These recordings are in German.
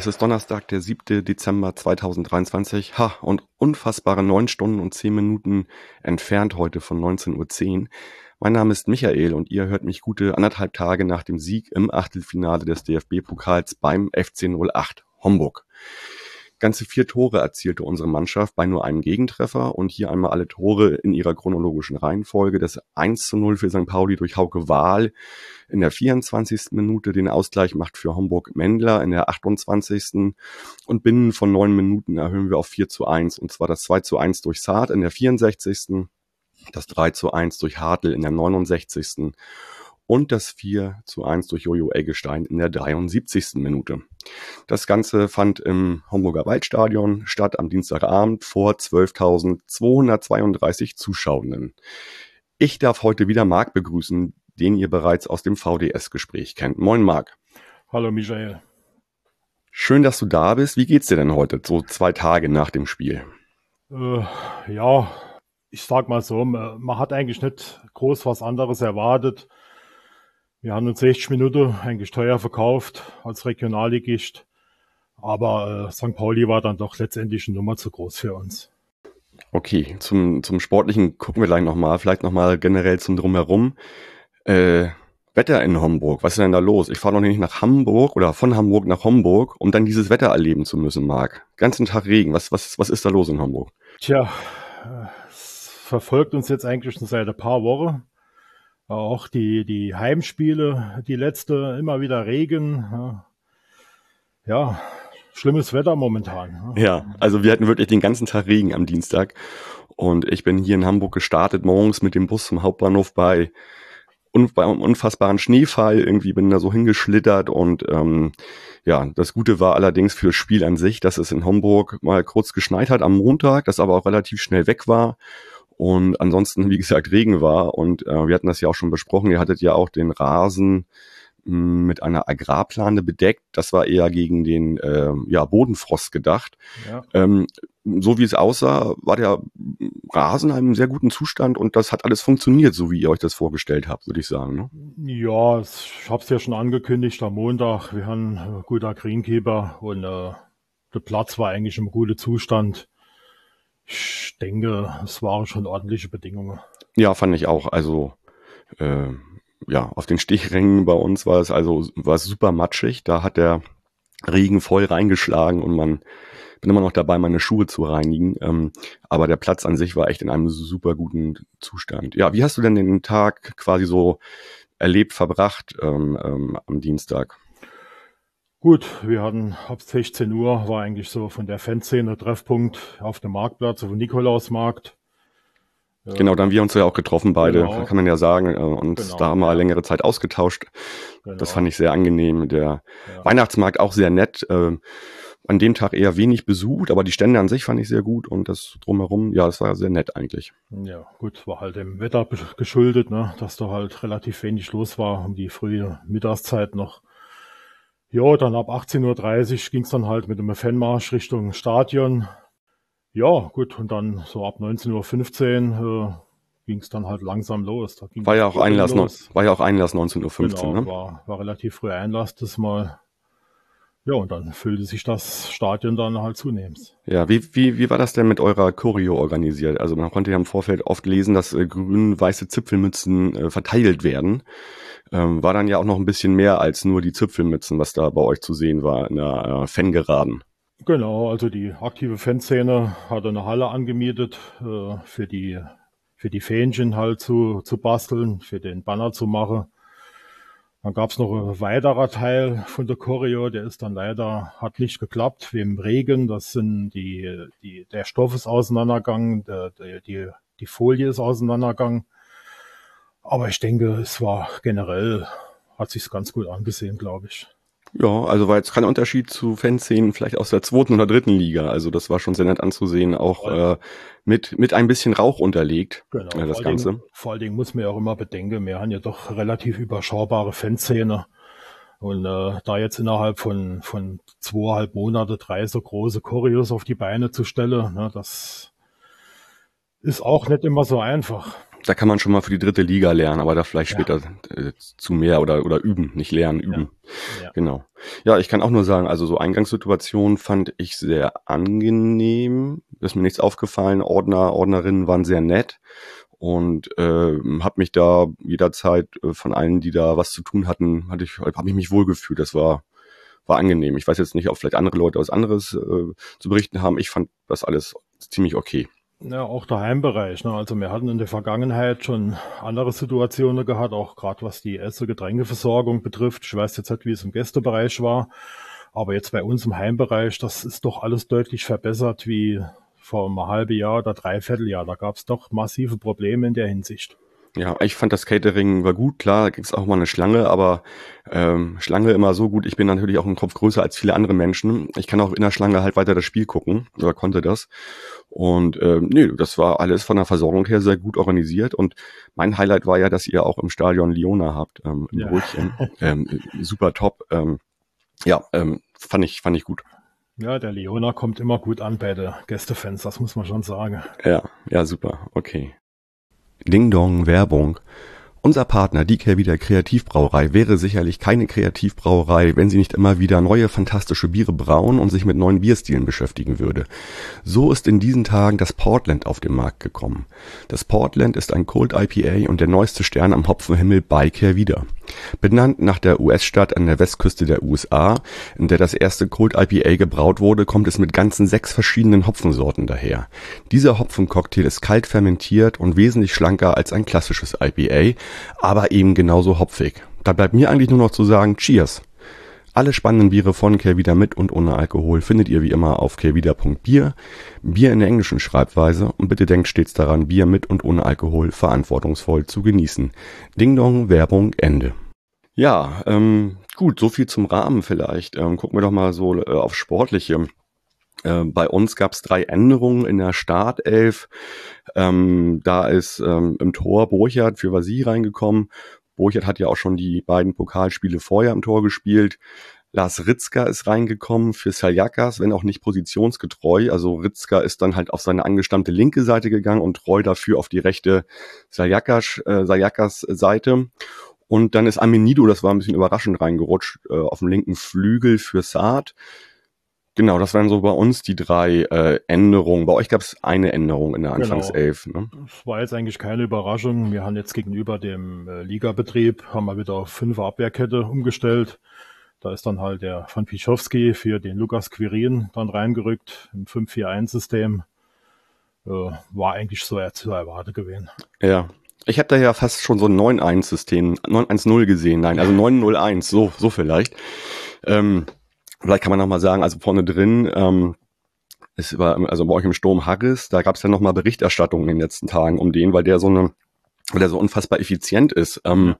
es ist Donnerstag, der 7. Dezember 2023. Ha, und unfassbare 9 Stunden und 10 Minuten entfernt heute von 19.10 Uhr. Mein Name ist Michael und ihr hört mich gute anderthalb Tage nach dem Sieg im Achtelfinale des DFB-Pokals beim FC 08 Homburg. Ganze vier Tore erzielte unsere Mannschaft bei nur einem Gegentreffer und hier einmal alle Tore in ihrer chronologischen Reihenfolge. Das 1 zu 0 für St. Pauli durch Hauke Wahl in der 24. Minute. Den Ausgleich macht für Homburg Mendler in der 28. Und binnen von neun Minuten erhöhen wir auf 4 zu 1 und zwar das 2 zu 1 durch Saad in der 64. Das 3 zu 1 durch Hartl in der 69 und das 4 zu 1 durch Jojo Eggestein in der 73. Minute. Das Ganze fand im Homburger Waldstadion statt am Dienstagabend vor 12.232 Zuschauenden. Ich darf heute wieder Marc begrüßen, den ihr bereits aus dem VDS-Gespräch kennt. Moin Marc. Hallo Michael. Schön, dass du da bist. Wie geht's dir denn heute, so zwei Tage nach dem Spiel? Äh, ja, ich sag mal so, man hat eigentlich nicht groß was anderes erwartet. Wir haben uns 60 Minuten eigentlich teuer verkauft als Regionalligist. Aber äh, St. Pauli war dann doch letztendlich eine Nummer zu groß für uns. Okay, zum, zum Sportlichen gucken wir gleich nochmal. Vielleicht nochmal generell zum Drumherum. Äh, Wetter in Homburg, was ist denn da los? Ich fahre noch nicht nach Hamburg oder von Hamburg nach Homburg, um dann dieses Wetter erleben zu müssen, Marc. Ganzen Tag Regen. Was, was, was ist da los in Hamburg? Tja, äh, es verfolgt uns jetzt eigentlich schon seit ein paar Wochen. Auch die, die Heimspiele, die letzte, immer wieder Regen. Ja, schlimmes Wetter momentan. Ja, also wir hatten wirklich den ganzen Tag Regen am Dienstag. Und ich bin hier in Hamburg gestartet, morgens mit dem Bus zum Hauptbahnhof bei, bei einem unfassbaren Schneefall. Irgendwie bin da so hingeschlittert und ähm, ja, das Gute war allerdings für das Spiel an sich, dass es in Homburg mal kurz geschneit hat am Montag, das aber auch relativ schnell weg war und ansonsten, wie gesagt, Regen war. Und äh, wir hatten das ja auch schon besprochen. Ihr hattet ja auch den Rasen mh, hm, mit einer Agrarplane bedeckt. Das war eher gegen den äh, ja, Bodenfrost gedacht. Ja. Ähm, so wie es aussah, war der Rasen in einem sehr guten Zustand und das hat alles funktioniert, so wie ihr euch das vorgestellt habt, würde ich sagen. Ne? Ja, ich habe es ja schon angekündigt am Montag. Wir haben äh, guter Greenkeeper und äh, der Platz war eigentlich im guten Zustand. Ich denke, es waren schon ordentliche Bedingungen. Ja, fand ich auch. Also äh, ja, auf den Stichrängen bei uns war es also war es super matschig. Da hat der Regen voll reingeschlagen und man bin immer noch dabei, meine Schuhe zu reinigen. Ähm, aber der Platz an sich war echt in einem super guten Zustand. Ja, wie hast du denn den Tag quasi so erlebt, verbracht ähm, ähm, am Dienstag? Gut, wir hatten ab 16 Uhr war eigentlich so von der Fanszene Treffpunkt auf dem Marktplatz, auf dem Nikolausmarkt. Genau, dann haben wir uns ja auch getroffen, beide, genau. kann man ja sagen, äh, und genau, da haben wir längere Zeit ausgetauscht. Genau. Das fand ich sehr angenehm. Der ja. Weihnachtsmarkt auch sehr nett. Äh, an dem Tag eher wenig besucht, aber die Stände an sich fand ich sehr gut und das drumherum, ja, das war sehr nett eigentlich. Ja, gut, war halt dem Wetter geschuldet, ne, dass da halt relativ wenig los war um die frühe Mittagszeit noch. Ja, dann ab 18.30 Uhr ging es dann halt mit einem Fanmarsch Richtung Stadion. Ja, gut, und dann so ab 19.15 Uhr äh, ging es dann halt langsam los. war ja auch Einlass, los. war ja auch Einlass 19.15 Uhr. Genau, ne? war, war relativ früh Einlass das mal. Ja, und dann füllte sich das Stadion dann halt zunehmend. Ja, wie, wie, wie war das denn mit eurer Choreo organisiert? Also man konnte ja im Vorfeld oft lesen, dass äh, grün-weiße Zipfelmützen äh, verteilt werden ähm, war dann ja auch noch ein bisschen mehr als nur die Zipfelmützen, was da bei euch zu sehen war in der äh, Fangeraden. Genau, also die aktive Fanszene hat eine Halle angemietet äh, für die für die Fähnchen halt zu, zu basteln, für den Banner zu machen. Dann gab es noch ein weiterer Teil von der Choreo, der ist dann leider, hat nicht geklappt, im Regen. Das sind die, die, der Stoff ist auseinandergegangen, der, der, die, die Folie ist auseinandergegangen. Aber ich denke, es war generell, hat sich's ganz gut angesehen, glaube ich. Ja, also war jetzt kein Unterschied zu Fanszenen vielleicht aus der zweiten oder dritten Liga. Also das war schon sehr nett anzusehen, auch äh, mit, mit ein bisschen Rauch unterlegt, genau, äh, das Ganze. Dingen, vor allen Dingen muss man ja auch immer bedenken, wir haben ja doch relativ überschaubare Fanszene. Und äh, da jetzt innerhalb von, von zweieinhalb Monate drei so große Choreos auf die Beine zu stellen, ne, das ist auch nicht immer so einfach. Da kann man schon mal für die dritte Liga lernen, aber da vielleicht später äh, zu mehr oder, oder üben, nicht lernen, üben. Ja. Ja. Genau. Ja, ich kann auch nur sagen, also so Eingangssituation fand ich sehr angenehm. Ist mir nichts aufgefallen. Ordner, Ordnerinnen waren sehr nett und äh, habe mich da jederzeit äh, von allen, die da was zu tun hatten, hatte ich, habe ich mich wohlgefühlt. Das war war angenehm. Ich weiß jetzt nicht, ob vielleicht andere Leute was anderes äh, zu berichten haben. Ich fand das alles ziemlich okay. Ja, auch der Heimbereich. Ne? Also wir hatten in der Vergangenheit schon andere Situationen gehabt, auch gerade was die Esse- Getränkeversorgung betrifft. Ich weiß jetzt nicht, wie es im Gästebereich war, aber jetzt bei uns im Heimbereich, das ist doch alles deutlich verbessert wie vor einem halben Jahr oder dreiviertel Jahr. Da gab es doch massive Probleme in der Hinsicht. Ja, ich fand das Catering war gut, klar, da gibt's auch mal eine Schlange, aber ähm, Schlange immer so gut. Ich bin natürlich auch ein Kopf größer als viele andere Menschen. Ich kann auch in der Schlange halt weiter das Spiel gucken oder konnte das. Und ähm, nee, das war alles von der Versorgung her sehr gut organisiert. Und mein Highlight war ja, dass ihr auch im Stadion Liona habt, ähm, im ja. Brötchen. ähm, super top. Ähm, ja, ähm, fand ich fand ich gut. Ja, der Leona kommt immer gut an bei den Gästefans, das muss man schon sagen. Ja, ja, super, okay. Ding Dong Werbung unser Partner, die Kehrwieder Kreativbrauerei, wäre sicherlich keine Kreativbrauerei, wenn sie nicht immer wieder neue fantastische Biere brauen und sich mit neuen Bierstilen beschäftigen würde. So ist in diesen Tagen das Portland auf den Markt gekommen. Das Portland ist ein Cold IPA und der neueste Stern am Hopfenhimmel bei Kehrwieder. Benannt nach der US-Stadt an der Westküste der USA, in der das erste Cold IPA gebraut wurde, kommt es mit ganzen sechs verschiedenen Hopfensorten daher. Dieser Hopfencocktail ist kalt fermentiert und wesentlich schlanker als ein klassisches IPA, aber eben genauso hopfig. Da bleibt mir eigentlich nur noch zu sagen, Cheers! Alle spannenden Biere von Kehrwieder mit und ohne Alkohol findet ihr wie immer auf kehrwieder.bier, Bier in der englischen Schreibweise und bitte denkt stets daran, Bier mit und ohne Alkohol verantwortungsvoll zu genießen. Ding Dong, Werbung, Ende. Ja, ähm, gut, so viel zum Rahmen vielleicht. Ähm, gucken wir doch mal so äh, auf Sportliche. Äh, bei uns gab es drei Änderungen in der Startelf. Ähm, da ist ähm, im Tor Burchard für Vasi reingekommen. Burchard hat ja auch schon die beiden Pokalspiele vorher im Tor gespielt. Lars Ritzka ist reingekommen für Saljakas, wenn auch nicht positionsgetreu. Also Ritzka ist dann halt auf seine angestammte linke Seite gegangen und treu dafür auf die rechte Saljakas, äh, Saljakas Seite. Und dann ist Amenido, das war ein bisschen überraschend reingerutscht, äh, auf dem linken Flügel für Saad. Genau, das waren so bei uns die drei äh, Änderungen. Bei euch gab es eine Änderung in der genau. Anfangself. Genau. Ne? Das war jetzt eigentlich keine Überraschung. Wir haben jetzt gegenüber dem äh, Ligabetrieb haben wir wieder auf fünf Abwehrkette umgestellt. Da ist dann halt der von Pichowski für den Lukas Quirin dann reingerückt im 5-4-1-System. Äh, war eigentlich so zu erwarten gewesen. Ja. Ich habe da ja fast schon so ein 9-1-System, 9-1-0 gesehen. Nein, also 9-0-1, so, so vielleicht. Ähm, Vielleicht kann man noch mal sagen, also vorne drin, ähm, es war, also bei euch im Sturm Harris, da gab es ja noch mal Berichterstattung in den letzten Tagen um den, weil der so eine, weil der so unfassbar effizient ist. Ähm,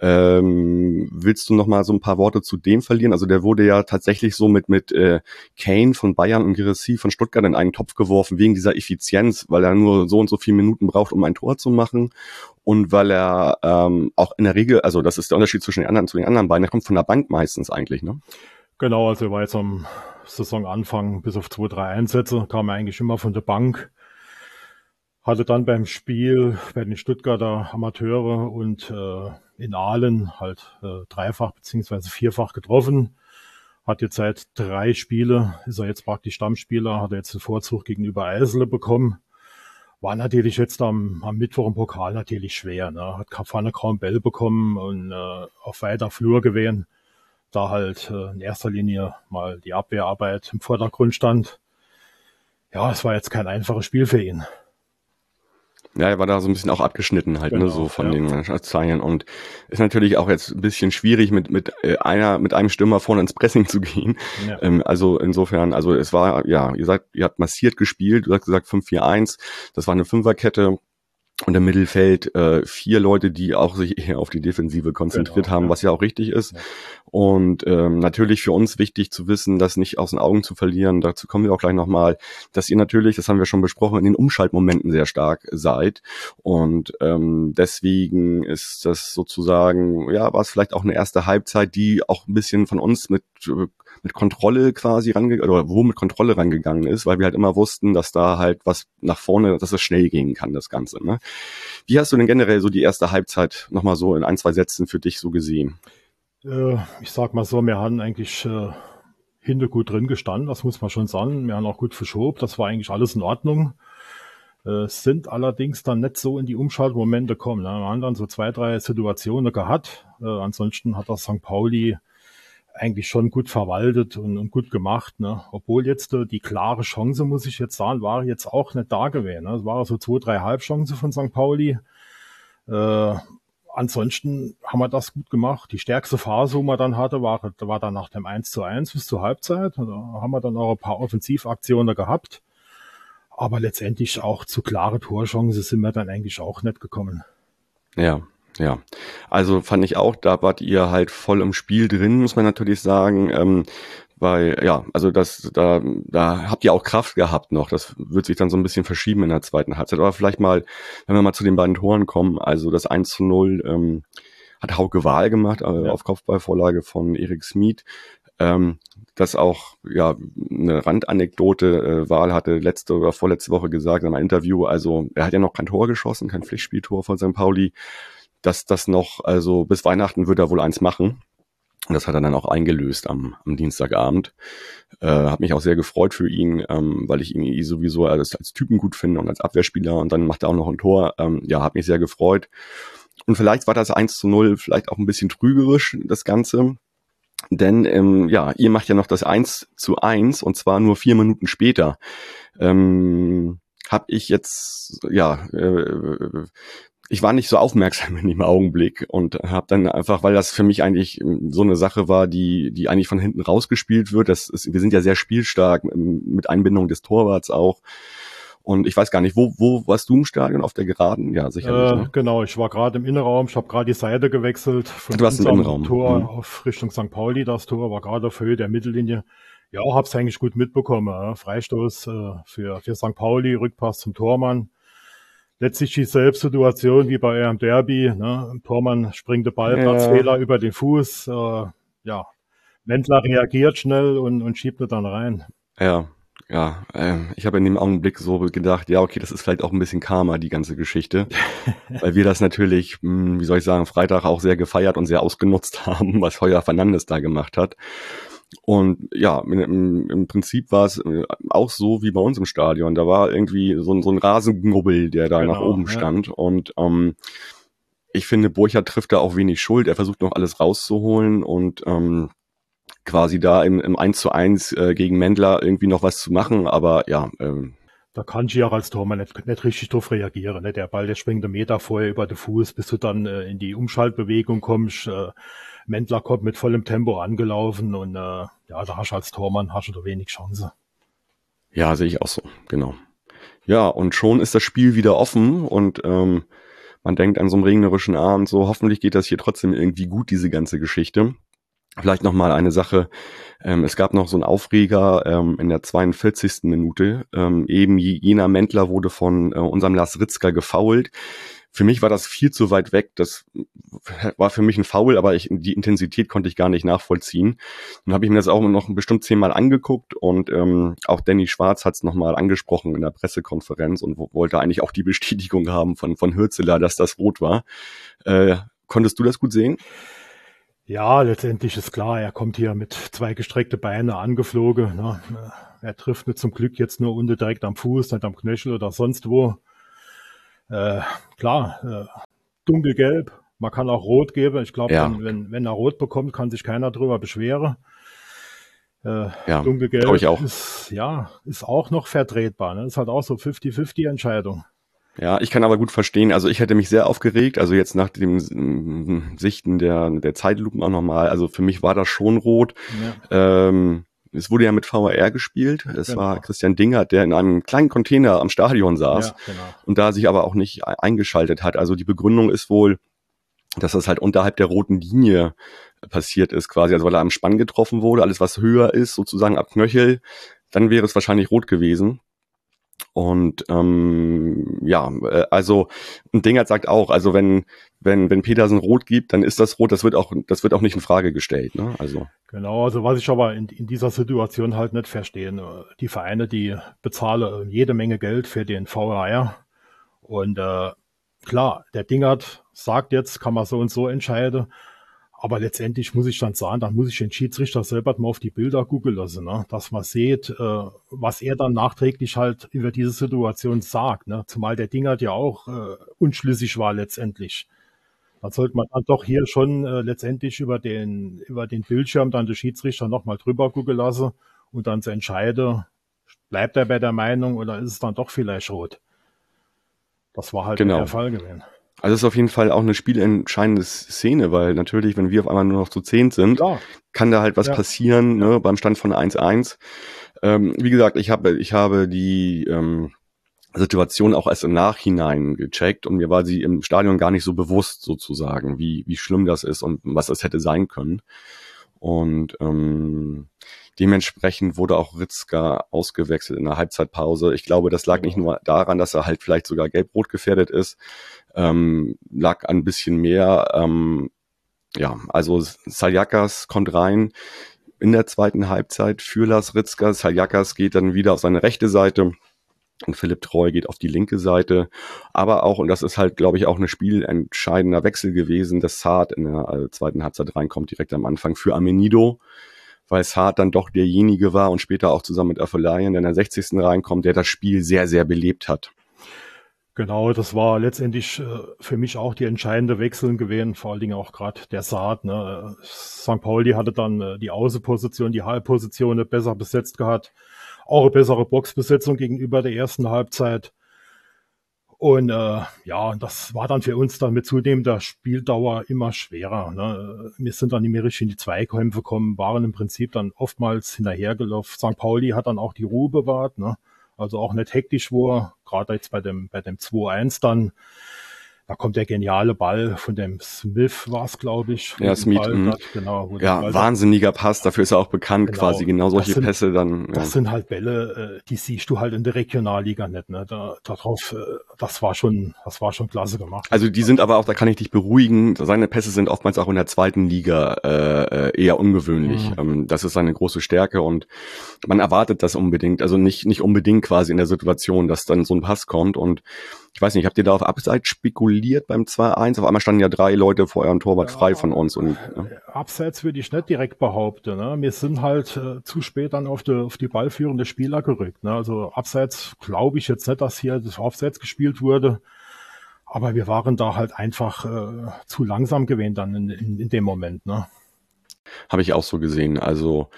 ähm, willst du noch mal so ein paar Worte zu dem verlieren? Also der wurde ja tatsächlich so mit mit äh, Kane von Bayern und Girassi von Stuttgart in einen Topf geworfen wegen dieser Effizienz, weil er nur so und so viele Minuten braucht, um ein Tor zu machen und weil er ähm, auch in der Regel, also das ist der Unterschied zwischen den anderen zu den anderen beiden, er kommt von der Bank meistens eigentlich, ne? Genau, also war jetzt am Saisonanfang bis auf zwei, drei Einsätze, kam eigentlich immer von der Bank. Hatte dann beim Spiel bei den Stuttgarter Amateure und äh, in Aalen halt äh, dreifach beziehungsweise vierfach getroffen. Hat jetzt seit drei Spiele, ist er jetzt praktisch Stammspieler, hat er jetzt den Vorzug gegenüber Eisele bekommen. War natürlich jetzt am, am Mittwoch im Pokal natürlich schwer. Ne? Hat vorne kaum Bell bekommen und äh, auf weiter Flur gewesen da halt äh, in erster Linie mal die Abwehrarbeit im Vordergrund stand. Ja, es war jetzt kein einfaches Spiel für ihn. Ja, er war da so ein bisschen auch abgeschnitten halt, ne, genau, ne, so von ja. den Mannschaftszeichnern und ist natürlich auch jetzt ein bisschen schwierig mit mit äh, einer mit einem Stürmer vorne ins Pressing zu gehen. Ja. Ähm, also insofern, also es war ja, ihr sagt, ihr habt massiert gespielt, du hast gesagt 5-4-1, das war eine Fünferkette und im Mittelfeld äh, vier Leute, die auch sich eher auf die Defensive konzentriert genau, haben, ja. was ja auch richtig ist. Ja. Und ähm, natürlich für uns wichtig zu wissen, das nicht aus den Augen zu verlieren. Dazu kommen wir auch gleich nochmal, dass ihr natürlich, das haben wir schon besprochen, in den Umschaltmomenten sehr stark seid. Und ähm, deswegen ist das sozusagen, ja, war es vielleicht auch eine erste Halbzeit, die auch ein bisschen von uns mit mit Kontrolle quasi rangegangen, oder wo mit Kontrolle rangegangen ist, weil wir halt immer wussten, dass da halt was nach vorne, dass es schnell gehen kann, das Ganze. Ne? Wie hast du denn generell so die erste Halbzeit nochmal so in ein, zwei Sätzen für dich so gesehen? Äh, ich sag mal so, wir haben eigentlich äh, hinter gut drin gestanden, das muss man schon sagen. Wir haben auch gut verschoben, das war eigentlich alles in Ordnung. Äh, sind allerdings dann nicht so in die Umschaltmomente gekommen. Ne? Wir haben dann so zwei, drei Situationen gehabt. Äh, ansonsten hat das St. Pauli eigentlich schon gut verwaltet und, und gut gemacht. Ne? Obwohl jetzt äh, die klare Chance, muss ich jetzt sagen, war jetzt auch nicht da gewesen. Ne? Es waren so zwei, drei Halbchancen von St. Pauli. Äh, ansonsten haben wir das gut gemacht. Die stärkste Phase, wo man dann hatte, war, war dann nach dem 1 zu 1 bis zur Halbzeit. Da haben wir dann auch ein paar Offensivaktionen gehabt. Aber letztendlich auch zu klare Torchancen sind wir dann eigentlich auch nicht gekommen. Ja, ja, also fand ich auch, da wart ihr halt voll im Spiel drin, muss man natürlich sagen. Ähm, weil, ja, also das, da, da habt ihr auch Kraft gehabt noch. Das wird sich dann so ein bisschen verschieben in der zweiten Halbzeit. Aber vielleicht mal, wenn wir mal zu den beiden Toren kommen, also das 1 zu 0 ähm, hat Hauke Wahl gemacht, äh, ja. auf Kopfballvorlage von Erik Smith. Ähm, das auch ja eine Randanekdote. Äh, Wahl hatte letzte oder vorletzte Woche gesagt in einem Interview, also er hat ja noch kein Tor geschossen, kein Pflichtspieltor von St. Pauli dass das noch, also bis Weihnachten wird er wohl eins machen. Und das hat er dann auch eingelöst am, am Dienstagabend. Äh, hat mich auch sehr gefreut für ihn, ähm, weil ich ihn eh sowieso als, als Typen gut finde und als Abwehrspieler. Und dann macht er auch noch ein Tor. Ähm, ja, hat mich sehr gefreut. Und vielleicht war das 1 zu 0 vielleicht auch ein bisschen trügerisch, das Ganze. Denn ähm, ja, ihr macht ja noch das 1 zu 1 und zwar nur vier Minuten später. Ähm, habe ich jetzt ja äh, ich war nicht so aufmerksam in dem Augenblick und habe dann einfach, weil das für mich eigentlich ähm, so eine Sache war, die die eigentlich von hinten rausgespielt wird. Das ist, wir sind ja sehr spielstark mit Einbindung des Torwarts auch. Und ich weiß gar nicht, wo, wo warst du im Stadion? Auf der Geraden? Ja, sicherlich. Äh, ne? Genau, ich war gerade im Innenraum. Ich habe gerade die Seite gewechselt. Von du warst im Innenraum. Tor mhm. auf Richtung St. Pauli. Das Tor war gerade auf Höhe der Mittellinie. Ja, hab's eigentlich gut mitbekommen. Freistoß äh, für, für St. Pauli, Rückpass zum Tormann letztlich dieselbe Situation wie bei eurem Derby. Ne? Tormann springt der Ballplatzfehler ja. über den Fuß. Äh, ja, Wendler reagiert schnell und, und schiebt er dann rein. Ja, ja, äh, ich habe in dem Augenblick so gedacht, ja, okay, das ist vielleicht auch ein bisschen Karma, die ganze Geschichte. weil wir das natürlich, mh, hm, wie soll ich sagen, Freitag auch sehr gefeiert und sehr ausgenutzt haben, was Heuer Fernandes da gemacht hat. Und ja, im, im Prinzip war es äh, auch so wie bei uns im Stadion. Da war irgendwie so ein, so ein Rasengnubbel, der da genau, nach oben stand. Und ähm, ich finde, Burchard trifft da auch wenig Schuld. Er versucht noch alles rauszuholen und ähm, quasi da im, im 1 zu 1 äh, gegen Mendler irgendwie noch was zu machen. Aber ja, ähm, da kann ich auch als Tormann nicht, nicht richtig drauf reagieren. Ne? Der Ball, der springt einen Meter vorher über den Fuß, bis du dann äh, in die Umschaltbewegung kommst. Äh, Mendler kommt mit vollem Tempo angelaufen und äh, ja, da hast du als Tormann hast du wenig Chance. Ja, sehe ich auch so, genau. Ja, und schon ist das Spiel wieder offen und ähm, man denkt an so einem regnerischen Abend so, hoffentlich geht das hier trotzdem irgendwie gut, diese ganze Geschichte. Vielleicht noch mal eine Sache. Ähm, es gab noch so einen Aufreger ähm, in der 42. Minute. Ähm, eben jener Mendler wurde von äh, unserem Lars Ritzka gefault. Für mich war das viel zu weit weg. Das war für mich ein Foul, aber ich, die Intensität konnte ich gar nicht nachvollziehen. Dann habe ich mir das auch noch bestimmt zehnmal angeguckt und ähm, auch Danny Schwarz hat es nochmal angesprochen in der Pressekonferenz und wollte eigentlich auch die Bestätigung haben von, von Hürzeler, dass das rot war. Äh, konntest du das gut sehen? Ja, letztendlich ist klar, er kommt hier mit zwei gestreckte Beine angeflogen. Ne? Er trifft nicht zum Glück jetzt nur unter direkt am Fuß, nicht am Knöchel oder sonst wo. Äh, klar, äh, dunkelgelb, man kann auch rot geben. Ich glaube, ja. wenn, wenn, er rot bekommt, kann sich keiner drüber beschweren. Äh, ja, dunkelgelb ich auch. Ist, ja, ist auch noch vertretbar. Ne? Ist halt auch so 50-50 Entscheidung. Ja, ich kann aber gut verstehen. Also ich hätte mich sehr aufgeregt. Also jetzt nach dem Sichten der, der Zeitlupen auch nochmal. Also für mich war das schon rot. Ja. Ähm, es wurde ja mit VAR gespielt. Es Genau. war Christian Dingert, der in einem kleinen Container am Stadion saß Ja, genau. und da sich aber auch nicht eingeschaltet hat. Also die Begründung ist wohl, dass das halt unterhalb der roten Linie passiert ist quasi, also weil er am Spann getroffen wurde, alles was höher ist, sozusagen ab Knöchel, dann wäre es wahrscheinlich rot gewesen. Und ähm, ja, äh, also und Dingert sagt auch, also wenn wenn wenn Petersen rot gibt, dann ist das rot. Das wird auch das wird auch nicht in Frage gestellt. Ne? Also Genau, also was ich aber in, in dieser Situation halt nicht verstehe, äh, die Vereine, die bezahlen jede Menge Geld für den VAR und äh, klar, der Dingert sagt jetzt, kann man so und so entscheiden, aber letztendlich muss ich dann sagen, dann muss ich den Schiedsrichter selber mal auf die Bilder googeln lassen, ne? dass man sieht, äh, was er dann nachträglich halt über diese Situation sagt, ne? zumal der Dingert ja auch äh, unschlüssig war letztendlich. Dann sollte man dann doch hier schon äh, letztendlich über den, über den Bildschirm dann den Schiedsrichter nochmal drüber gucken lassen und dann zu entscheiden, bleibt er bei der Meinung oder ist es dann doch vielleicht rot. Das war halt Genau. der Fall gewesen. Also es ist auf jeden Fall auch eine spielentscheidende Szene, weil natürlich, wenn wir auf einmal nur noch zu zehn sind, Klar, kann da halt was Ja. passieren, ne, beim Stand von 1-1. Ähm, wie gesagt, ich habe, ich habe die ähm, Situation auch erst im Nachhinein gecheckt und mir war sie im Stadion gar nicht so bewusst sozusagen, wie, wie schlimm das ist und was es hätte sein können. Und ähm, dementsprechend wurde auch Ritzka ausgewechselt in der Halbzeitpause. Ich glaube, das lag nicht nur daran, dass er halt vielleicht sogar gelb-rot gefährdet ist, ähm, lag ein bisschen mehr ähm, ja, also Saljakas kommt rein in der zweiten Halbzeit für Lars Ritzka. Saljakas geht dann wieder auf seine rechte Seite und Philipp Treu geht auf die linke Seite. Aber auch, und das ist halt, glaube ich, auch ein spielentscheidender Wechsel gewesen, dass Saad in der äh, zweiten Halbzeit reinkommt, direkt am Anfang für Amenido, weil Saad dann doch derjenige war und später auch zusammen mit Afolayan, der in der 60. reinkommt, der das Spiel sehr, sehr belebt hat. genau, das war letztendlich äh, für mich auch die entscheidende Wechsel gewesen, vor allen Dingen auch gerade der Saat. Ne? St. Pauli hatte dann äh, die Außenposition, die Halbposition besser besetzt gehabt, auch eine bessere Boxbesetzung gegenüber der ersten Halbzeit. Und äh, ja, das war dann für uns dann mit zunehmender Spieldauer immer schwerer. Ne? Wir sind dann mehr richtig in die Zweikämpfe gekommen, waren im Prinzip dann oftmals hinterhergelaufen. St. Pauli hat dann auch die Ruhe bewahrt, ne? also auch nicht hektisch war, gerade jetzt bei dem, bei dem 2-1 dann. Da kommt der geniale Ball von dem Smith, war es, glaube ich. Ja, Smith, Ball mhm. hat, genau, Ja, wahnsinniger Pass, dafür ist er auch bekannt, Genau. quasi genau solche sind- Pässe dann. Ja. Das sind halt Bälle, äh, die siehst du halt in der Regionalliga nicht. Ne? Da, darauf, äh, das war schon, das war schon klasse gemacht. Also die sind aber auch, da kann ich dich beruhigen, seine Pässe sind oftmals auch in der zweiten Liga äh, äh, eher ungewöhnlich. Mhm. Ähm, das ist seine große Stärke und man erwartet das unbedingt, also nicht nicht unbedingt quasi in der Situation, dass dann so ein Pass kommt und ich weiß nicht, habt ihr da auf Abseits spekuliert beim 2-1? Auf einmal standen ja drei Leute vor eurem Torwart Ja. frei von uns und ja. Abseits würde ich nicht direkt behaupten. Ne? Wir sind halt äh, zu spät dann auf die, auf die ballführende Spieler gerückt. Ne? Also Abseits glaube ich jetzt nicht, dass hier das Abseits gespielt wurde. Aber wir waren da halt einfach äh, zu langsam gewesen dann in, in, in dem Moment. Ne? habe ich auch so gesehen. Also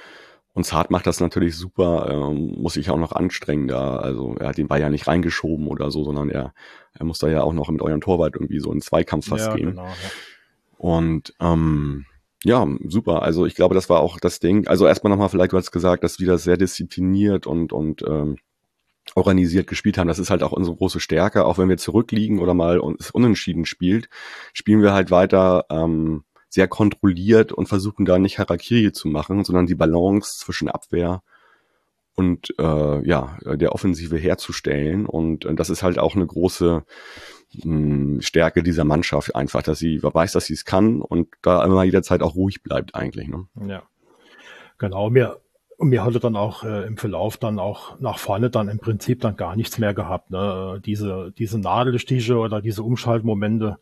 und Zart macht das natürlich super, ähm, muss sich auch noch anstrengen da. Also er hat den Ball ja nicht reingeschoben oder so, sondern er, er muss da ja auch noch mit eurem Torwart irgendwie so in Zweikampf fast ja, gehen. genau. Ja. Und ähm, ja, super. Also ich glaube, das war auch das Ding. Also erstmal nochmal, vielleicht du hast gesagt, dass wir das sehr diszipliniert und und ähm, organisiert gespielt haben. Das ist halt auch unsere große Stärke. Auch wenn wir zurückliegen oder mal uns unentschieden spielt, spielen wir halt weiter ähm, sehr kontrolliert und versuchen da nicht Harakiri zu machen, sondern die Balance zwischen Abwehr und äh, ja der Offensive herzustellen. Und äh, das ist halt auch eine große mh, Stärke dieser Mannschaft einfach, dass sie weiß, dass sie es kann und da immer jederzeit auch ruhig bleibt eigentlich. Ne? Ja, genau. Mir, und mir hatte dann auch äh, im Verlauf dann auch nach vorne dann im Prinzip dann gar nichts mehr gehabt. Ne? Diese, diese Nadelstiche oder diese Umschaltmomente,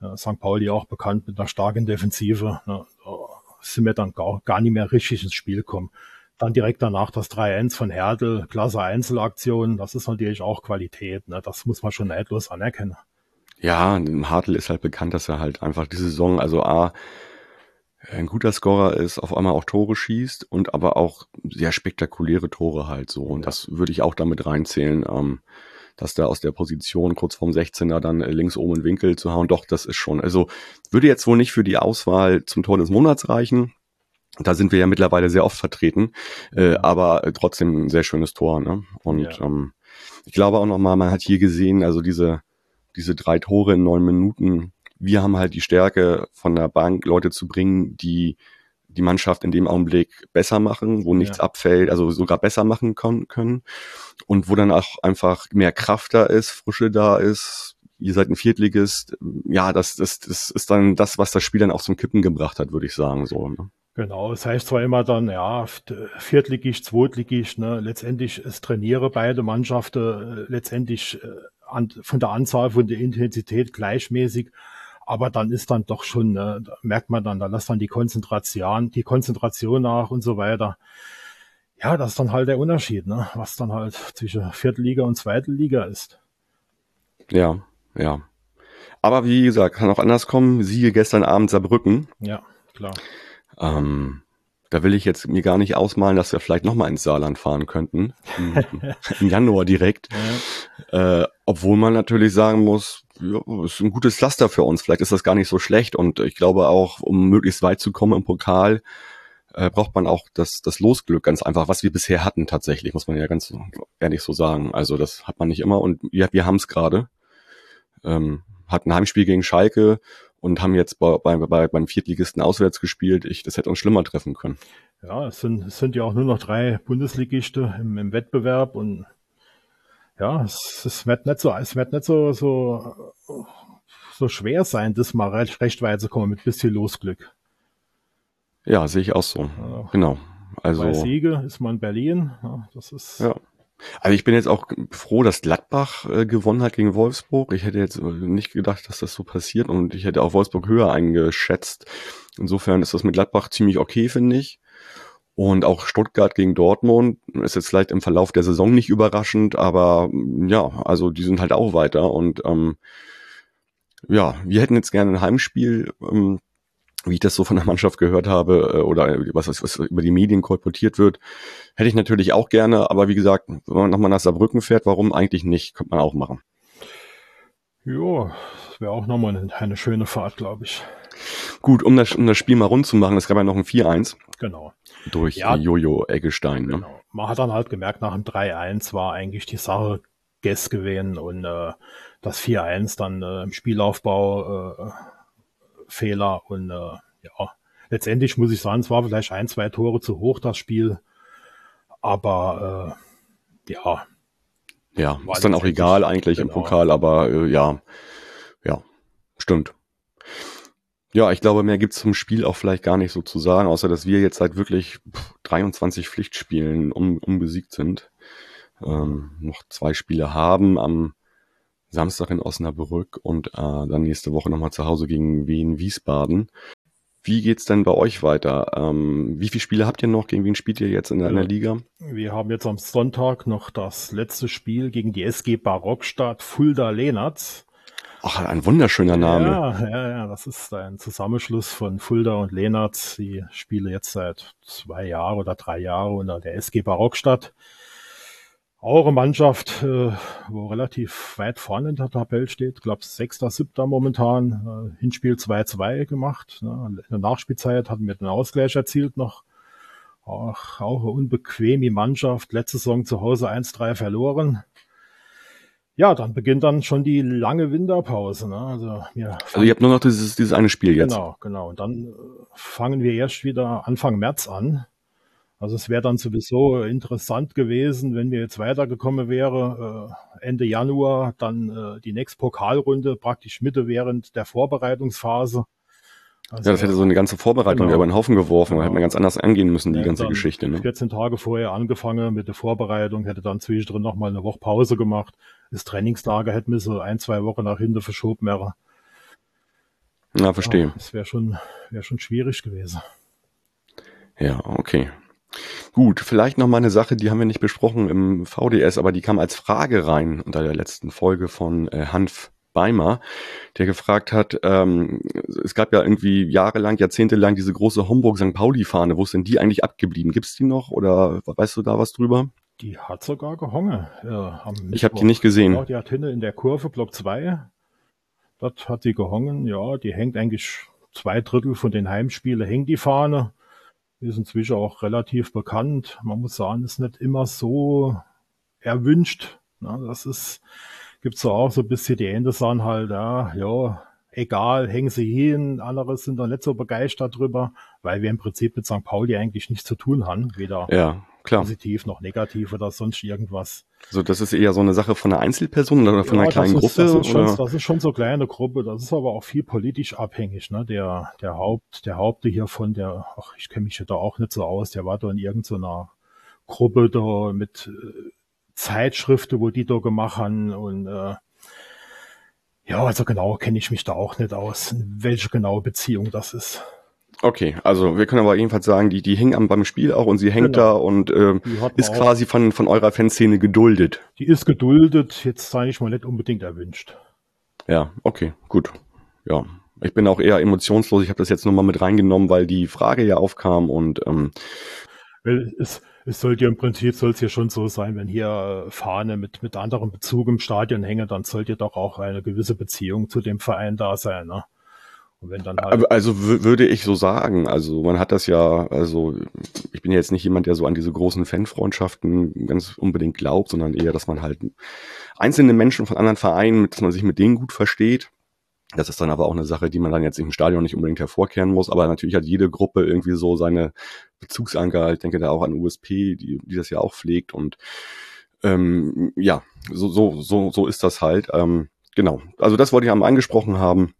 äh, St. Pauli auch bekannt mit einer starken Defensive, ne? sind wir dann gar, gar nicht mehr richtig ins Spiel gekommen. Dann direkt danach das 3-1 von Herdel, klasse Einzelaktion, das ist natürlich auch Qualität, ne? das muss man schon neidlos anerkennen. Ja, Hartl ist halt bekannt, dass er halt einfach die Saison, also A, ein guter Scorer ist, auf einmal auch Tore schießt und aber auch sehr spektakuläre Tore halt so. Und Ja. das würde ich auch damit reinzählen, ähm, dass da aus der Position kurz vorm 16er dann äh, links oben in Winkel zu hauen. Doch, das ist schon. Also würde jetzt wohl nicht für die Auswahl zum Tor des Monats reichen. Da sind wir ja mittlerweile sehr oft vertreten, äh, aber trotzdem ein sehr schönes Tor. Ne? Und ja. ähm, ich glaube auch nochmal, man hat hier gesehen, also diese, diese drei Tore in neun Minuten, wir haben halt die Stärke von der Bank, Leute zu bringen, die die Mannschaft in dem Augenblick besser machen, wo nichts ja. abfällt, also sogar besser machen können und wo dann auch einfach mehr Kraft da ist, Frische da ist. Ihr seid ein Viertligist. Ja, das, das, das ist dann das, was das Spiel dann auch zum Kippen gebracht hat, würde ich sagen. So, ne? Genau, das heißt zwar immer dann, ja, Viertligist, Zweitligist, ne, letztendlich es trainiere beide Mannschaften äh, letztendlich äh, an, von der Anzahl, von der Intensität gleichmäßig, aber dann ist dann doch schon, ne, merkt man dann, da lässt dann die Konzentration, die Konzentration nach und so weiter. Ja, das ist dann halt der Unterschied, ne, was dann halt zwischen Viertelliga und Zweitliga ist. Ja, ja. Aber wie gesagt, kann auch anders kommen. Siehe gestern Abend Saarbrücken. Ja, klar. Ähm, da will ich jetzt mir gar nicht ausmalen, dass wir vielleicht nochmal ins Saarland fahren könnten. Im Januar direkt. Ja. Äh, obwohl man natürlich sagen muss, ja, ist ein gutes Laster für uns. Vielleicht ist das gar nicht so schlecht. Und ich glaube auch, um möglichst weit zu kommen im Pokal, äh, braucht man auch das, das Losglück ganz einfach, was wir bisher hatten tatsächlich, muss man ja ganz ehrlich so sagen. Also das hat man nicht immer und ja, wir haben es gerade. Ähm, hatten ein Heimspiel gegen Schalke und haben jetzt bei, bei, bei, beim Viertligisten auswärts gespielt. Ich, das hätte uns schlimmer treffen können. Ja, es sind, es sind ja auch nur noch drei Bundesligisten im, im Wettbewerb und ja, es, es wird nicht so, es wird nicht so, so, so schwer sein, das mal recht, recht weit zu kommen mit bisschen Losglück. Ja, sehe ich auch so. Ja. Genau. Also. Bei Siege ist man Berlin. Ja, das ist. Ja. Also ich bin jetzt auch froh, dass Gladbach äh, gewonnen hat gegen Wolfsburg. Ich hätte jetzt nicht gedacht, dass das so passiert und ich hätte auch Wolfsburg höher eingeschätzt. Insofern ist das mit Gladbach ziemlich okay, finde ich. Und auch Stuttgart gegen Dortmund ist jetzt vielleicht im Verlauf der Saison nicht überraschend, aber ja, also die sind halt auch weiter und ähm, ja, wir hätten jetzt gerne ein Heimspiel. Ähm, wie ich das so von der Mannschaft gehört habe äh, oder was, was über die Medien kolportiert wird, hätte ich natürlich auch gerne. Aber wie gesagt, wenn man nochmal nach Saarbrücken fährt, warum eigentlich nicht? Könnte man auch machen. Ja, das wäre auch nochmal eine, eine schöne Fahrt, glaube ich. Gut, um das, um das Spiel mal rund zu machen, es gab ja noch ein 4-1. Genau. Durch ja, Jojo Eggestein. Ne? Genau. Man hat dann halt gemerkt, nach dem 3-1 war eigentlich die Sache Guess gewesen und äh, das 4-1 dann äh, im Spielaufbau äh, Fehler und äh, ja, letztendlich muss ich sagen, es war vielleicht ein, zwei Tore zu hoch, das Spiel. Aber äh, ja. Ja, ist dann auch egal eigentlich genau. im Pokal, aber äh, ja, ja, stimmt. Ja, ich glaube, mehr gibt's zum Spiel auch vielleicht gar nicht so zu sagen, außer dass wir jetzt seit wirklich 23 Pflichtspielen un unbesiegt sind. Ähm, noch zwei Spiele haben am Samstag in Osnabrück und äh, dann nächste Woche nochmal zu Hause gegen Wien Wiesbaden. Wie geht's denn bei euch weiter? Ähm, wie viele Spiele habt ihr noch? Gegen wen spielt ihr jetzt in der, in der Liga? Wir haben jetzt am Sonntag noch das letzte Spiel gegen die SG Barockstadt Fulda Lehnertz. Ach, ein wunderschöner Name. Ja, ja, ja, das ist ein Zusammenschluss von Fulda und Lehnertz. Die spiele jetzt seit zwei Jahren oder drei Jahren unter der SG Barockstadt. Auch eine Mannschaft, äh, wo relativ weit vorne in der Tabelle steht, glaube sechster, siebter momentan, äh, Hinspiel 2-2 gemacht. Ne? In der Nachspielzeit hatten wir den Ausgleich erzielt noch. Auch, auch eine unbequeme Mannschaft, letzte Saison zu Hause 1-3 verloren. Ja, dann beginnt dann schon die lange Winterpause. Ne? Also, wir also ihr habt nur noch dieses, dieses eine Spiel jetzt. Genau, genau. Und dann äh, fangen wir erst wieder Anfang März an. Also es wäre dann sowieso interessant gewesen, wenn wir jetzt weitergekommen wäre, äh, Ende Januar, dann äh, die nächste Pokalrunde praktisch Mitte während der Vorbereitungsphase. Also, ja, das hätte so eine ganze Vorbereitung genau. über den Haufen geworfen. Genau. Hätte man ganz anders angehen müssen, die ja, ganze Geschichte. Ne? 14 Tage vorher angefangen mit der Vorbereitung, hätte dann zwischendrin nochmal eine Woche Pause gemacht. Das Trainingslager hätte mir so ein, zwei Wochen nach hinten verschoben wäre. Ja, verstehe. Ja, das wäre schon, wäre schon schwierig gewesen. Ja, okay. Gut, vielleicht noch mal eine Sache, die haben wir nicht besprochen im VDS, aber die kam als Frage rein unter der letzten Folge von äh, Hanf Beimer, der gefragt hat, ähm, es gab ja irgendwie jahrelang, jahrzehntelang diese große Homburg-St. Pauli-Fahne. Wo ist denn die eigentlich abgeblieben? Gibt's die noch oder weißt du da was drüber? Die hat sogar gehongen. Ja, ich habe die nicht gesehen. Ja, die hat hinten in der Kurve, Block 2, dort hat sie gehongen. Ja, die hängt eigentlich zwei Drittel von den Heimspielen, hängt die Fahne. Ist inzwischen auch relativ bekannt. Man muss sagen, ist nicht immer so erwünscht. Ne? Das ist, gibt's so auch so ein bisschen die Ende sagen halt, ja, ja, egal, hängen sie hin. Andere sind doch nicht so begeistert drüber, weil wir im Prinzip mit St. Pauli eigentlich nichts zu tun haben. Weder Ja, klar. positiv noch negativ oder sonst irgendwas. Also das ist eher so eine Sache von einer Einzelperson oder von einer Ja, kleinen das ist, Gruppe? Das ist, schon, das ist schon so eine kleine Gruppe. Das ist aber auch viel politisch abhängig. Ne? Der, der Haupt, der Haupte hiervon, der, ach, ich kenne mich ja da auch nicht so aus, der war da in irgendeiner Gruppe da mit äh, Zeitschriften, wo die da gemacht haben und äh, ja, also genau kenne ich mich da auch nicht aus, welche genaue Beziehung das ist. Okay, also wir können aber jedenfalls sagen, die, die hing am beim Spiel auch und sie hängt Genau. da und ähm, ist quasi von, von eurer Fanszene geduldet. Die ist geduldet, jetzt sage ich mal nicht unbedingt erwünscht. Ja, okay, gut. Ja. Ich bin auch eher emotionslos. Ich habe das jetzt nur mal mit reingenommen, weil die Frage ja aufkam und ähm, Weil es, es sollte ja im Prinzip soll es ja schon so sein, wenn hier Fahne mit, mit anderem Bezug im Stadion hänge, dann sollte doch auch eine gewisse Beziehung zu dem Verein da sein. Ne? Halt, Also wü- würde ich so sagen. Also man hat das ja, also ich bin ja jetzt nicht jemand, der so an diese großen Fanfreundschaften ganz unbedingt glaubt, sondern eher, dass man halt einzelne Menschen von anderen Vereinen, dass man sich mit denen gut versteht. Das ist dann aber auch eine Sache, die man dann jetzt im Stadion nicht unbedingt hervorkehren muss. Aber natürlich hat jede Gruppe irgendwie so seine Bezugsanker. Ich denke da auch an USP, die, die das ja auch pflegt. Und ähm, ja, so, so, so, so ist das halt. Ähm, genau. Also das wollte ich einmal angesprochen haben.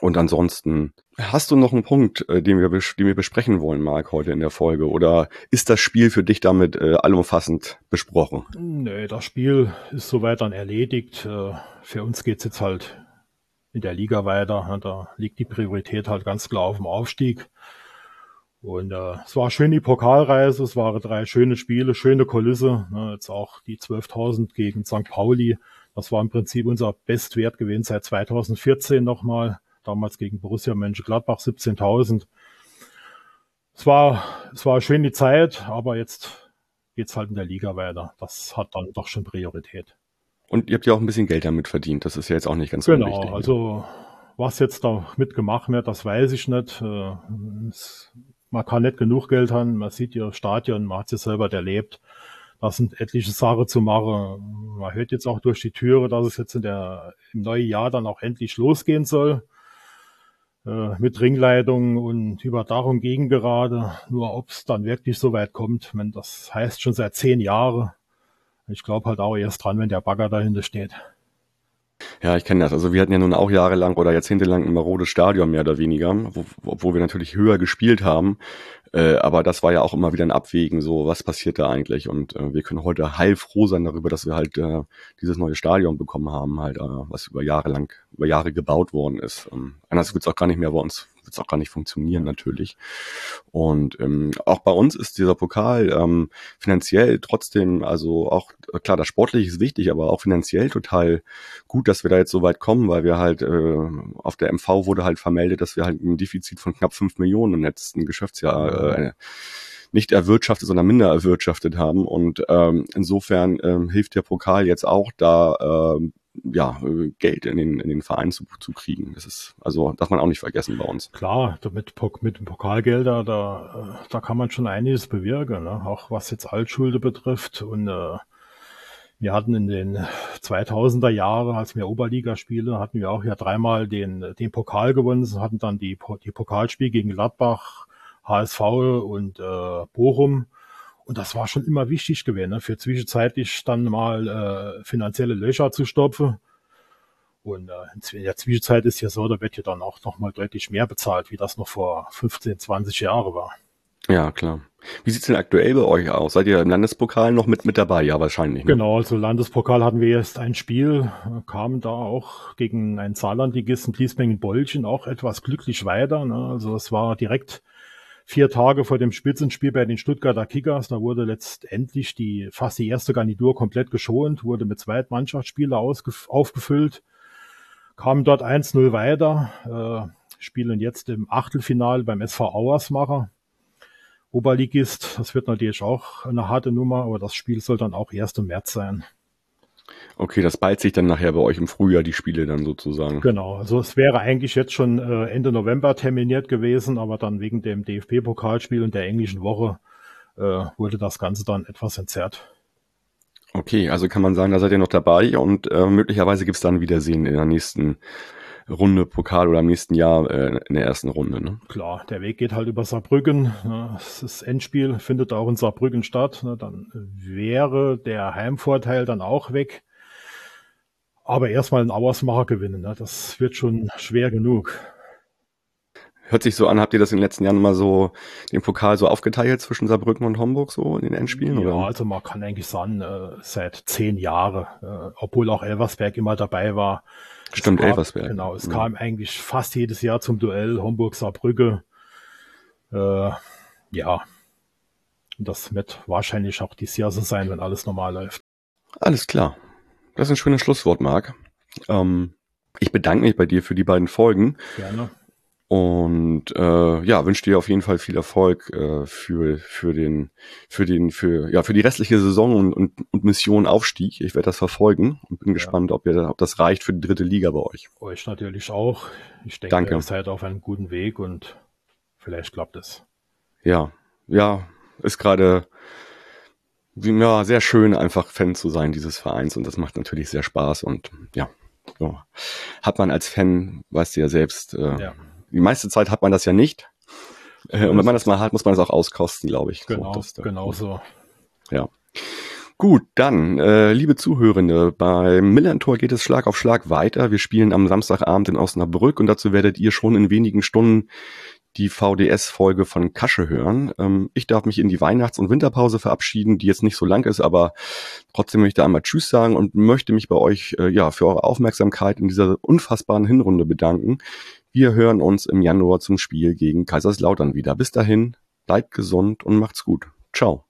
Und ansonsten, hast du noch einen Punkt, äh, den wir, den wir besprechen wollen, Marc, heute in der Folge? Oder ist das Spiel für dich damit äh, allumfassend besprochen? nee, das Spiel ist soweit dann erledigt. Äh, Für uns geht's jetzt halt in der Liga weiter. Da liegt die Priorität halt ganz klar auf dem Aufstieg. Und äh, es war schön die Pokalreise, es waren drei schöne Spiele, schöne Kulisse. Ne, jetzt auch die 12.000 gegen St. Pauli. Das war im Prinzip unser Bestwert gewesen seit 2014 nochmal. Damals gegen Borussia Mönchengladbach 17.000. Es war, es war schön die Zeit, aber jetzt geht's halt in der Liga weiter. Das hat dann doch schon Priorität. Und ihr habt ja auch ein bisschen Geld damit verdient. Das ist ja jetzt auch nicht ganz Genau, unwichtig. ne? also was jetzt da mitgemacht wird, das weiß ich nicht. Äh, es, man kann nicht genug Geld haben. Man sieht ja Stadion, man hat es ja selber erlebt. Das sind etliche Sachen zu machen. Man hört jetzt auch durch die Türe, dass es jetzt in der, im neuen Jahr dann auch endlich losgehen soll. Äh, mit Ringleitung und Überdachung gegen gerade. Nur ob es dann wirklich so weit kommt, wenn das heißt schon seit zehn Jahren. Ich glaube halt auch erst dran, wenn der Bagger dahinter steht. Ja, ich kenne das. Also wir hatten ja nun auch jahrelang oder jahrzehntelang ein marodes Stadion mehr oder weniger, wo, obwohl wir natürlich höher gespielt haben. Äh, aber das war ja auch immer wieder ein Abwägen, so was passiert da eigentlich. Und äh, wir können heute heilfroh sein darüber, dass wir halt äh, dieses neue Stadion bekommen haben, halt, äh, was über Jahre lang, über Jahre gebaut worden ist. Ähm, anders wird es auch gar nicht mehr bei uns, wird es auch gar nicht funktionieren natürlich. Und ähm, auch bei uns ist dieser Pokal ähm, finanziell trotzdem, also auch äh, klar, das Sportliche ist wichtig, aber auch finanziell total gut, dass wir da jetzt so weit kommen, weil wir halt äh, auf der MV wurde halt vermeldet, dass wir halt ein Defizit von knapp fünf Millionen im letzten Geschäftsjahr äh, nicht erwirtschaftet, sondern minder erwirtschaftet haben. Und ähm, insofern ähm, hilft der Pokal jetzt auch da, ähm, ja, Geld in den, in den Verein zu, zu kriegen. Das ist, also darf man auch nicht vergessen bei uns. Klar, da mit, dem Pokalgelder, da, da kann man schon einiges bewirken, ne? auch was jetzt Altschulde betrifft. Und äh, wir hatten in den 2000er Jahren, als wir Oberliga spiele, hatten wir auch ja dreimal den, den Pokal gewonnen, hatten dann die, die Pokalspiele gegen Gladbach, HSV und äh, Bochum. Und das war schon immer wichtig gewesen, ne? für zwischenzeitlich dann mal äh, finanzielle Löcher zu stopfen. Und äh, in der Zwischenzeit ist ja so, da wird ja dann auch noch mal deutlich mehr bezahlt, wie das noch vor 15, 20 Jahren war. Ja, klar. Wie sieht's denn aktuell bei euch aus? Seid ihr im Landespokal noch mit, mit dabei? Ja, wahrscheinlich. Ne? Genau, also Landespokal hatten wir erst ein Spiel, kamen da auch gegen einen Saarlandligisten Bliesmengen-Bolchen auch etwas glücklich weiter. Ne? Also es war direkt vier Tage vor dem Spitzenspiel bei den Stuttgarter Kickers. Da wurde letztendlich die fast die erste Garnitur komplett geschont, wurde mit zwei Mannschaftsspieler ausgef- aufgefüllt, kamen dort 1-0 weiter, äh, spielen jetzt im Achtelfinale beim SV Auersmacher. Oberligist, das wird natürlich auch eine harte Nummer, aber das Spiel soll dann auch erst im März sein. Okay, das ballt sich dann nachher bei euch im Frühjahr, die Spiele dann sozusagen. Genau, also es wäre eigentlich jetzt schon äh, Ende November terminiert gewesen, aber dann wegen dem DFB-Pokalspiel und der englischen Woche äh, wurde das Ganze dann etwas entzerrt. Okay, also kann man sagen, da seid ihr noch dabei und äh, möglicherweise gibt's dann Wiedersehen in der nächsten Runde Pokal oder im nächsten Jahr äh, in der ersten Runde. Ne? Klar, der Weg geht halt über Saarbrücken. Ne? Das Endspiel findet auch in Saarbrücken statt. Ne? Dann wäre der Heimvorteil dann auch weg. Aber erstmal ein Auersmacher gewinnen, ne? das wird schon schwer genug. Hört sich so an, habt ihr das in den letzten Jahren immer so den Pokal so aufgeteilt zwischen Saarbrücken und Homburg so in den Endspielen? Ja, oder? also man kann eigentlich sagen, äh, seit zehn Jahren, äh, obwohl auch Elversberg immer dabei war. Stimmt, kam, Elversberg. Genau, es ja. kam eigentlich fast jedes Jahr zum Duell Homburg-Saarbrücke. Äh, ja, und das wird wahrscheinlich auch dieses Jahr so sein, wenn alles normal läuft. Alles klar. Das ist ein schönes Schlusswort, Marc. Ähm, ich bedanke mich bei dir für die beiden Folgen. Gerne. Und äh, ja, wünsche dir auf jeden Fall viel Erfolg äh, für, für den, für den, für, ja, für die restliche Saison und, und, und Mission Aufstieg. Ich werde das verfolgen und bin Ja. gespannt, ob ihr, ob das reicht für die dritte Liga bei euch. Euch natürlich auch. Ich denke, Danke. ihr seid auf einem guten Weg und vielleicht klappt es. Ja, ja, ist gerade ja, sehr schön, einfach Fan zu sein dieses Vereins und das macht natürlich sehr Spaß und ja, so. hat man als Fan, weißt du ja selbst, äh, Ja, die meiste Zeit hat man das ja nicht. Äh, und wenn man das mal hat, muss man das auch auskosten, glaube ich. genau, So, das, genau so. Ja. Gut, dann, äh, liebe Zuhörende, beim Millantor geht es Schlag auf Schlag weiter. Wir spielen am Samstagabend in Osnabrück und dazu werdet ihr schon in wenigen Stunden die VDS-Folge von Kasche hören. Ähm, ich darf mich in die Weihnachts- und Winterpause verabschieden, die jetzt nicht so lang ist, aber trotzdem möchte ich einmal Tschüss sagen und möchte mich bei euch äh, ja für eure Aufmerksamkeit in dieser unfassbaren Hinrunde bedanken. Wir hören uns im Januar zum Spiel gegen Kaiserslautern wieder. Bis dahin, bleibt gesund und macht's gut. Ciao.